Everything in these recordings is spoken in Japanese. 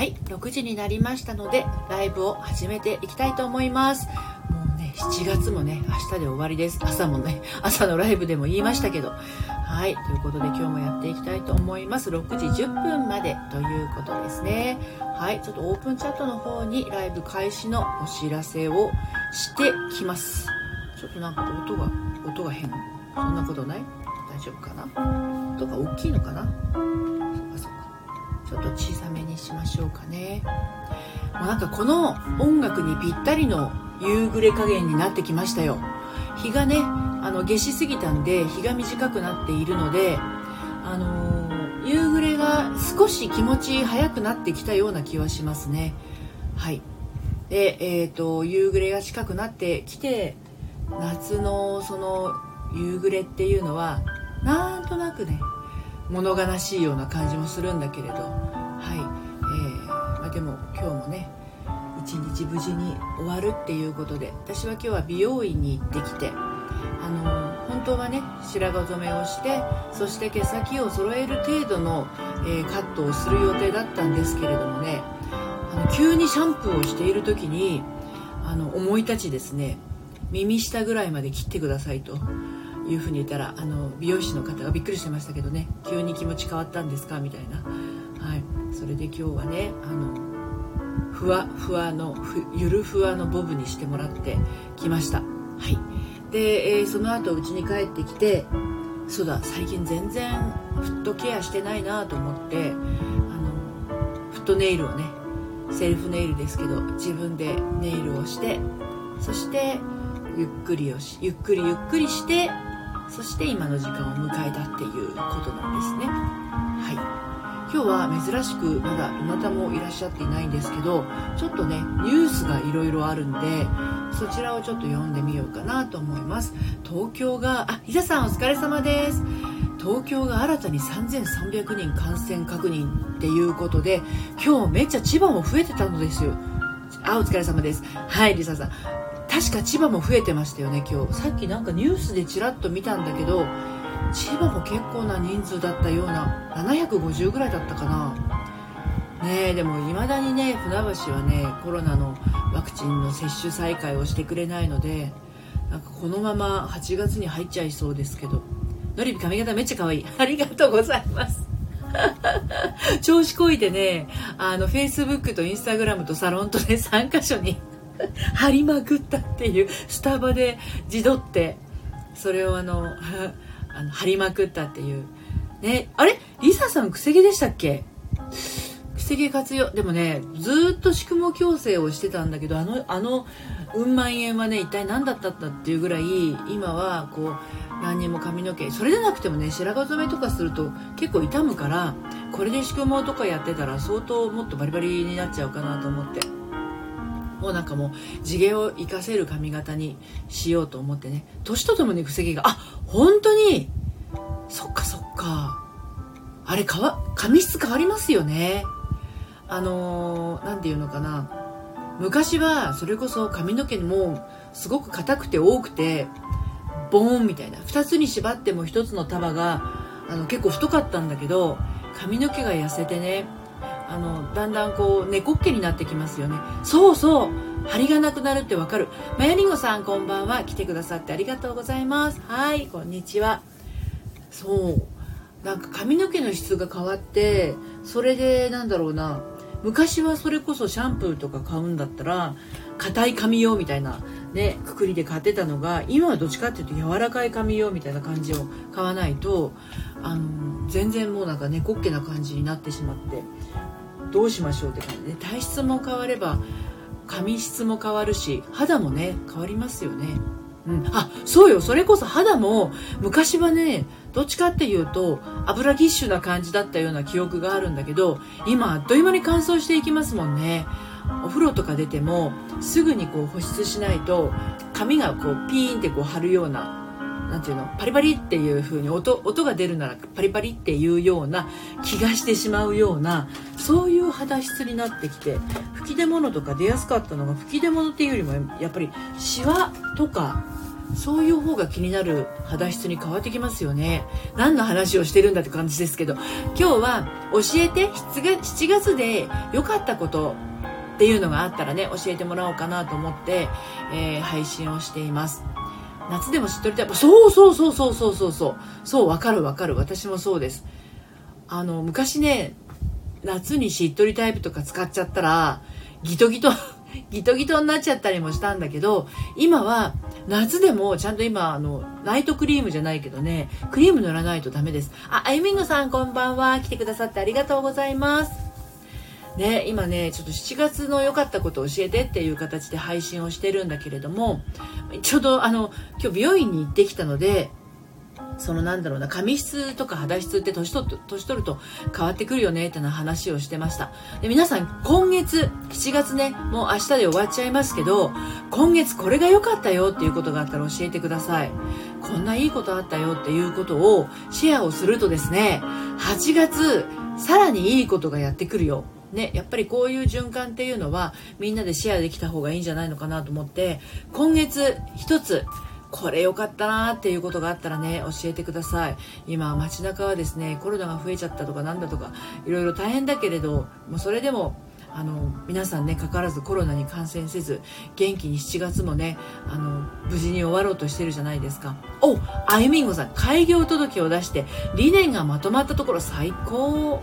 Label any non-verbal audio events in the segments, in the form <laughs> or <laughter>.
はい6時になりましたのでライブを始めていきたいと思います。もうね7月もね明日で終わりです。朝もね <laughs> 朝のライブでも言いましたけど。はいということで今日もやっていきたいと思います。6時10分までということですね。はいちょっとオープンチャットの方にライブ開始のお知らせをしてきます。ちょっとなんか音が音が変。そんなことない？大丈夫かな？音が大きいのかな？しましょうかね。もうなんかこの音楽にぴったりの夕暮れ加減になってきましたよ。日がねあの夏しすぎたんで日が短くなっているのであのー、夕暮れが少し気持ち早くなってきたような気はしますね。はい。でえっ、ー、と夕暮れが近くなってきて夏のその夕暮れっていうのはなんとなくね物悲しいような感じもするんだけれど。はい、えーまあ、でも今日もね一日無事に終わるっていうことで私は今日は美容院に行ってきてあの本当はね白髪染めをしてそして毛先を揃える程度の、えー、カットをする予定だったんですけれどもねあの急にシャンプーをしている時にあの思い立ちですね耳下ぐらいまで切ってくださいと。いうふうに言ったらあの美容師の方がびっくりしてましたけどね急に気持ち変わったんですか？みたいな、はい、それで今日はねあのふわふわのゆるふわのボブにしてもらってきました。はい。で、えー、その後家に帰ってきてそうだ最近全然フットケアしてないなと思ってあのフットネイルをねセルフネイルですけど自分でネイルをしてそしてゆっくりをしゆっくりゆっくりしてそして今の時間を迎えたっていうことなんですね。はい。今日は珍しくまだどなたもいらっしゃっていないんですけどちょっとねニュースがいろいろあるんでそちらをちょっと読んでみようかなと思います。東京があ伊田さんお疲れ様です。東京が新たに3300人感染確認っていうことで今日めっちゃ千葉も増えてたのですよ。あお疲れ様です。はいリサさん。確か千葉も増えてましたよね今日。さっきなんかニュースでちらっと見たんだけど千葉も結構な人数だったような750ぐらいだったかな。ねえでもいまだにね船橋はねコロナのワクチンの接種再開をしてくれないのでなんかこのまま8月に入っちゃいそうですけど。のりび髪型めっちゃ可愛い。<laughs> ありがとうございます。<laughs> 調子こいてねあのフェイスブックとインスタグラムとサロンとね3箇所に <laughs> 貼りまくったっていうスタバで自撮ってそれをあのあの貼りまくったっていう。ねあれ？リサさんくせ毛でしたっけ？くせ毛活用。でもねずっと宿毛矯正をしてたんだけどあのあのうん万円はね一体何だったんだっていうぐらい今はこう何にも髪の毛それでなくてもね白髪染めとかすると結構傷むからこれで宿毛とかやってたら相当もっとバリバリになっちゃうかなと思って。もうなんかもう地毛を生かせる髪型にしようと思ってね。年とともにくせ毛があ本当にそっかそっか。あれかわ髪質変わりますよね。あの何、ー、て言うのかな。昔はそれこそ髪の毛もすごく硬くて多くてボーンみたいな。2つに縛っても1つの束があの結構太かったんだけど髪の毛が痩せてねあのだんだんこう猫っ毛になってきますよね。そうそう。張りがなくなるってわかる。まやりんごさんこんばんは。来てくださってありがとうございます。はいこんにちは。そう。なんか髪の毛の質が変わってそれでなんだろうな。昔はそれこそシャンプーとか買うんだったら硬い髪用みたいなねくくりで買ってたのが今はどっちかっていうと柔らかい髪用みたいな感じを買わないとあの全然もうなんか猫っけな感じになってしまって。どうしましょうって感じで体質も変われば髪質も変わるし肌もね変わりますよね。うん、あそうよ。それこそ肌も昔はねどっちかっていうと油ぎっしゅな感じだったような記憶があるんだけど今あっという間に乾燥していきますもんね。お風呂とか出てもすぐにこう保湿しないと髪がこうピーンってこう張るような何ていうのパリパリっていう風に音音が出るならパリパリっていうような気がしてしまうようなそういう肌質になってきて吹き出物とか出やすかったのが吹き出物っていうよりもやっぱりシワとかそういう方が気になる肌質に変わってきますよね。何の話をしてるんだって感じですけど、今日は教えて7月で良かったことっていうのがあったらね、教えてもらおうかなと思って、えー、配信をしています。夏でも知っとりっぱ。そうそうそうそうそうそうそう。そう、分かる分かる。私もそうです。あの、昔ね、夏にしっとりタイプとか使っちゃったらギトギト <laughs> ギトギトになっちゃったりもしたんだけど今は夏でもちゃんと今あのナイトクリームじゃないけどねクリーム塗らないとダメです。ああゆみんごさんこんばんは。来てくださってありがとうございます。ね今ねちょっと7月の良かったことを教えてっていう形で配信をしてるんだけれどもちょうどあの今日美容院に行ってきたのでそのなんだろうな髪質とか肌質って年取年取ると変わってくるよねってな話をしてました。で皆さん今月7月ねもう明日で終わっちゃいますけど今月これが良かったよっていうことがあったら教えてください。こんないいことあったよっていうことをシェアをするとですね8月さらにいいことがやってくるよ。ね、やっぱりこういう循環っていうのはみんなでシェアできた方がいいんじゃないのかなと思って今月一つこれ良かったなっていうことがあったらね教えてください。今街中はですねコロナが増えちゃったとかなんだとかいろいろ大変だけれどもうそれでもあの皆さんねかからずコロナに感染せず元気に7月もねあの無事に終わろうとしてるじゃないですか。おあゆみんごさん開業届を出して理念がまとまったところ最高。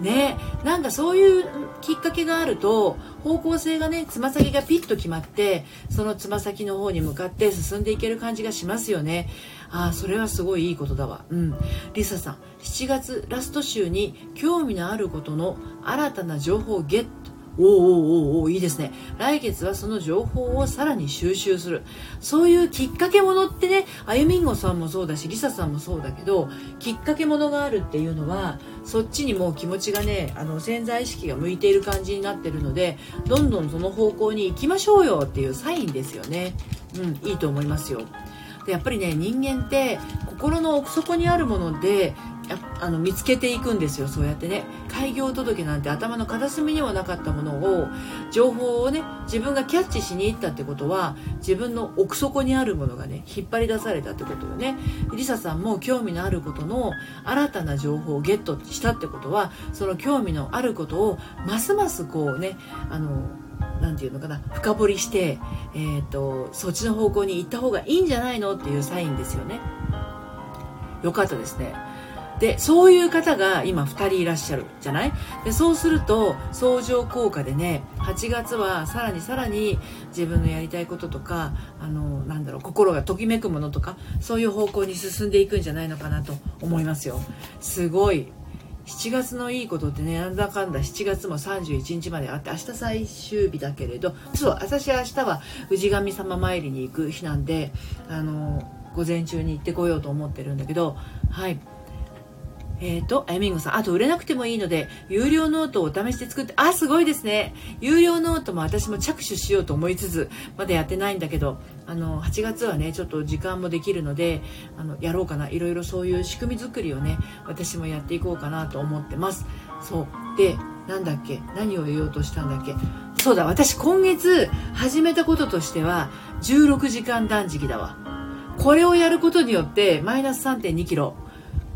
ねなんかそういうきっかけがあると方向性がねつま先がピッと決まってそのつま先の方に向かって進んでいける感じがしますよね。ああそれはすごいいいことだわ。うん。リサさん7月ラスト週に興味のあることの新たな情報をゲット。おおおおおいいですね。来月はその情報をさらに収集する。そういうきっかけものってねあゆみんごさんもそうだしりささんもそうだけどきっかけものがあるっていうのはそっちにもう気持ちがねあの潜在意識が向いている感じになってるのでどんどんその方向に行きましょうよっていうサインですよね。うんいいと思いますよ。でやっぱりね人間って心の奥底にあるものであの見つけていくんですよそうやってね。開業届なんて頭の片隅にもなかったものを情報をね自分がキャッチしに行ったってことは自分の奥底にあるものがね引っ張り出されたってことよねリサさんも興味のあることの新たな情報をゲットしたってことはその興味のあることをますますこうねあの何て言うのかな深掘りして、えーと、そっちの方向に行った方がいいんじゃないのっていうサインですよね。よかったですね。でそういう方が今2人いらっしゃるじゃない？でそうすると相乗効果でね8月はさらにさらに自分のやりたいこととかあのなんだろう心がときめくものとかそういう方向に進んでいくんじゃないのかなと思いますよ。すごい。7月のいいことってねなんだかんだ7月も31日まであって明日最終日だけれどそう私明日は氏神様参りに行く日なんであの午前中に行ってこようと思ってるんだけどはい。えっ、ー、と、あやみんごさん、あと売れなくてもいいので、有料ノートをお試しで作って、あ、すごいですね。有料ノートも私も着手しようと思いつつ、まだやってないんだけど、あの、8月はね、ちょっと時間もできるので、あの、やろうかな。いろいろそういう仕組み作りをね、私もやっていこうかなと思ってます。そう。で、なんだっけ？何を言おうとしたんだっけ？そうだ、私今月始めたこととしては、16時間断食だわ。これをやることによって、マイナス3 2キロ。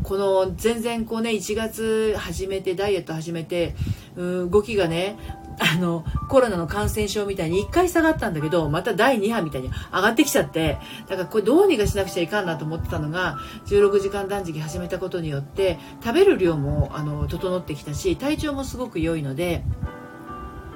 この全然こうね1月始めてダイエット始めてうん動きがねあのコロナの感染症みたいに1回下がったんだけどまた第2波みたいに上がってきちゃってだからこれどうにかしなくちゃいかんなと思ってたのが16時間断食始めたことによって食べる量もあの整ってきたし体調もすごく良いので。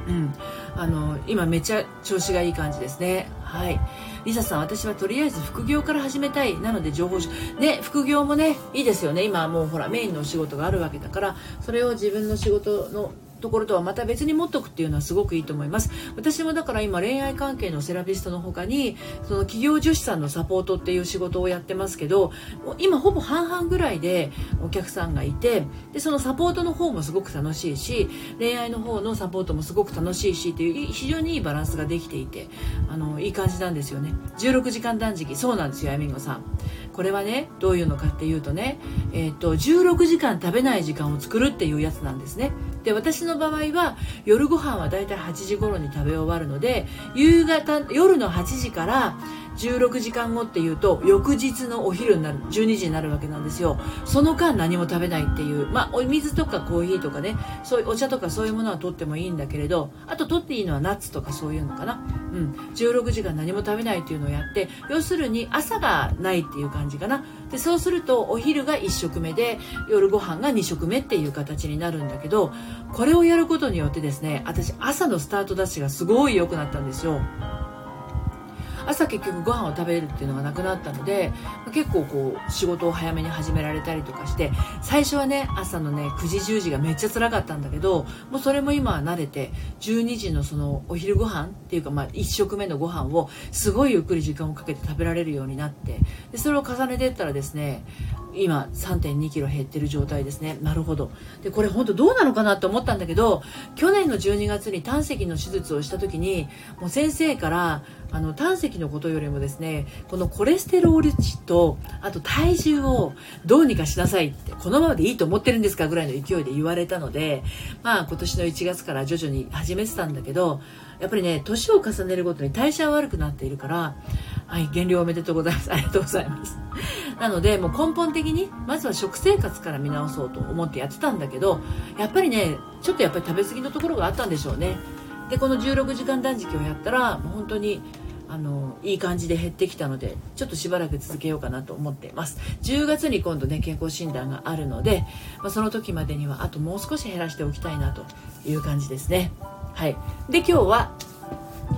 うん、あの今めっちゃ調子がいい感じですねはいリサさん私はとりあえず副業から始めたいなので情報ね副業もねいいですよね。今もうほらメインのお仕事があるわけだからそれを自分の仕事のところとはまた別に持っておくっていうのはすごくいいと思います。私もだから今恋愛関係のセラピストの他にその企業女子さんのサポートっていう仕事をやってますけど今ほぼ半々ぐらいでお客さんがいてでそのサポートの方もすごく楽しいし恋愛の方のサポートもすごく楽しいしっていう非常にいいバランスができていてあのいい感じなんですよね。16時間断食。そうなんですよやみんごさん。これはねどういうのかっていうとね、えー、っと16時間食べない時間を作るっていうやつなんですね。で私の場合は夜ご飯はだいたい8時頃に食べ終わるので夕方夜の8時から16時間後っていうと翌日のお昼になる12時になるわけなんですよ。その間何も食べないっていうまあお水とかコーヒーとかねそういうお茶とかそういうものは取ってもいいんだけれどあと取っていいのはナッツとかそういうのかな。うん。16時間何も食べないっていうのをやって要するに朝がないっていう感じかな。でそうするとお昼が1食目で夜ご飯が2食目っていう形になるんだけどこれをやることによってですね私朝のスタートダッシュがすごい良くなったんですよ。朝結局ご飯を食べるっていうのがなくなったので結構こう仕事を早めに始められたりとかして最初はね朝のね9時10時がめっちゃ辛かったんだけどもうそれも今は慣れて12時のそのお昼ご飯っていうかまあ1食目のご飯をすごいゆっくり時間をかけて食べられるようになってでそれを重ねていったらですね今3 2キロ減ってる状態ですね。なるほど。でこれ本当どうなのかなって思ったんだけど去年の12月に胆石の手術をした時にもう先生からあの胆石のことよりもですねこのコレステロール値とあと体重をどうにかしなさいってこのままでいいと思ってるんですかぐらいの勢いで言われたのでまあ今年の1月から徐々に始めてたんだけどやっぱりね年を重ねるごとに代謝は悪くなっているからはい減量おめでとうございます。ありがとうございます。なのでもう根本的にまずは食生活から見直そうと思ってやってたんだけどやっぱりねちょっとやっぱり食べ過ぎのところがあったんでしょうね。でこの16時間断食をやったらもう本当にあのいい感じで減ってきたのでちょっとしばらく続けようかなと思っています。10月に今度ね健康診断があるので、まあ、その時までにはあともう少し減らしておきたいなという感じですね。はい。で今日は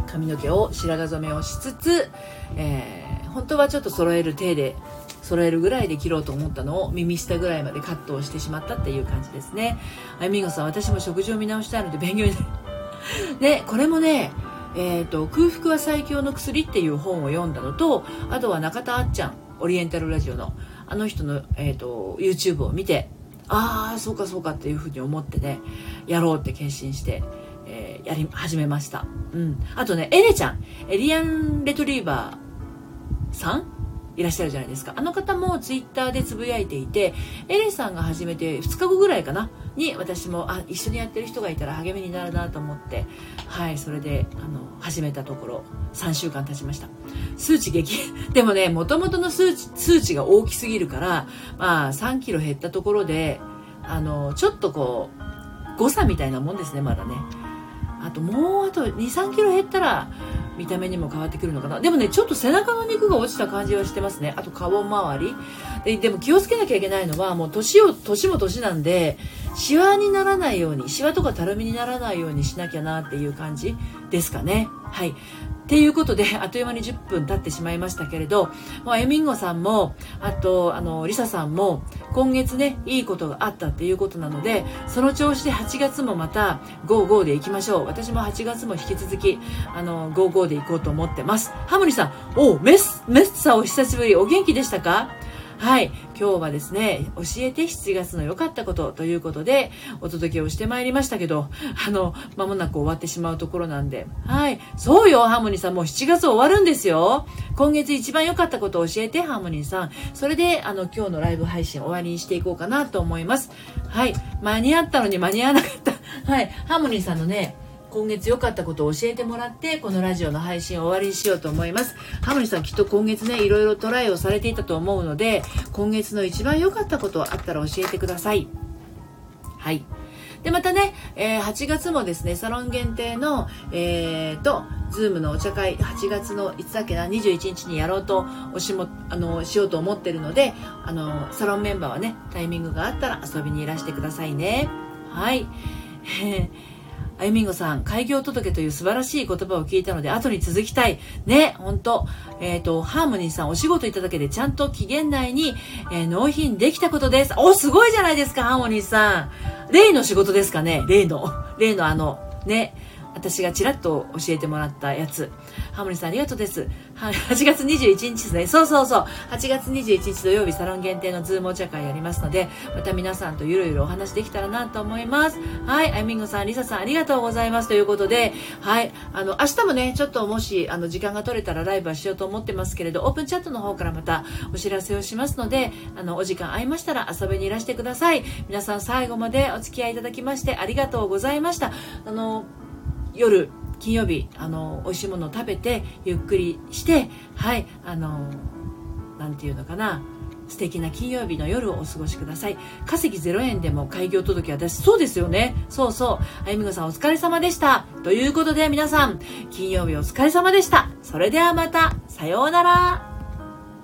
髪の毛を白髪染めをしつつ、えー、本当はちょっと揃える手で揃えるぐらいで切ろうと思ったのを耳下ぐらいまでカットをしてしまったっていう感じですね。あみごさん私も食事を見直したいので勉強になるで <laughs> これもねえーと「空腹は最強の薬」っていう本を読んだのとあとは中田あっちゃんオリエンタルラジオのあの人の、えーと、YouTube を見てああそうかそうかっていうふうに思ってねやろうって決心して、えー、やり始めました、うん、あとねエレちゃんエリアン・レトリーバーさんいらっしゃるじゃないですか。あの方もツイッターでつぶやいていて、エレさんが始めて2日後ぐらいかな、に私も、あ、一緒にやってる人がいたら励みになるなと思って、はい、それで、あの、始めたところ、3週間経ちました。数値激、<laughs> でもね、もともとの数値、数値が大きすぎるから、まあ、3キロ減ったところで、あの、ちょっとこう、誤差みたいなもんですね、まだね。ともうあと2、3キロ減ったら、見た目にも変わってくるのかな。でもねちょっと背中の肉が落ちた感じはしてますね。あと顔周り。ででも気をつけなきゃいけないのはもう年を年も年なんでシワにならないようにシワとかたるみにならないようにしなきゃなっていう感じですかねはいっていうことで、<laughs> あっという間に10分経ってしまいましたけれど、もうエミンゴさんも、あと、あの、リサさんも、今月ね、いいことがあったっていうことなので、その調子で8月もまた、55でいきましょう。私も8月も引き続き、あの、55でいこうと思ってます。ハムリさん、おメス、メッサお久しぶり、お元気でしたか？はい。今日はですね、教えて7月の良かったことということで、お届けをしてまいりましたけど、あの、間もなく終わってしまうところなんで。はい。そうよ、ハーモニーさん。もう7月終わるんですよ。今月一番良かったことを教えて、ハーモニーさん。それで、あの、今日のライブ配信終わりにしていこうかなと思います。はい。間に合ったのに間に合わなかった。はい。ハーモニーさんのね、今月良かったことを教えてもらってこのラジオの配信を終わりにしようと思いますハモリさんきっと今月ねいろいろトライをされていたと思うので今月の一番良かったことあったら教えてくださいはいで、またね、えー、8月もですね、サロン限定の、えー、と、ズームのお茶会、8月のいつだっけな、21日にやろうと、おしも、あの、しようと思ってるので、あの、サロンメンバーはね、タイミングがあったら遊びにいらしてくださいね。はい。<laughs> あゆみんごさん、開業届という素晴らしい言葉を聞いたので、後に続きたい。ね、ほんと。えっ、ー、と、ハーモニーさん、お仕事いただけでちゃんと期限内に、えー、納品できたことです。お、すごいじゃないですか、ハーモニーさん。例の仕事ですかね？例の。例のあの、ね。私がちらっと教えてもらったやつ。ハーモニーさんありがとうです。8月21日ですね。そうそうそう。8月21日土曜日サロン限定のズームお茶会やりますので、また皆さんとゆるゆるお話できたらなと思います。はい。あゆみんごさん、りささんありがとうございます。ということで、はい。あの、明日もね、ちょっともし、あの、時間が取れたらライブはしようと思ってますけれど、オープンチャットの方からまたお知らせをしますので、あの、お時間合いましたら遊びにいらしてください。皆さん最後までお付き合いいただきましてありがとうございました。あの、夜金曜日あの美味しいものを食べてゆっくりしてはいあの何て言うのかな素敵な金曜日の夜をお過ごしください。稼ぎ0円でも開業届は出す、そうですよね。そうそう。あゆみごさんお疲れ様でした。ということで皆さん、金曜日お疲れ様でした。それではまた、さようなら。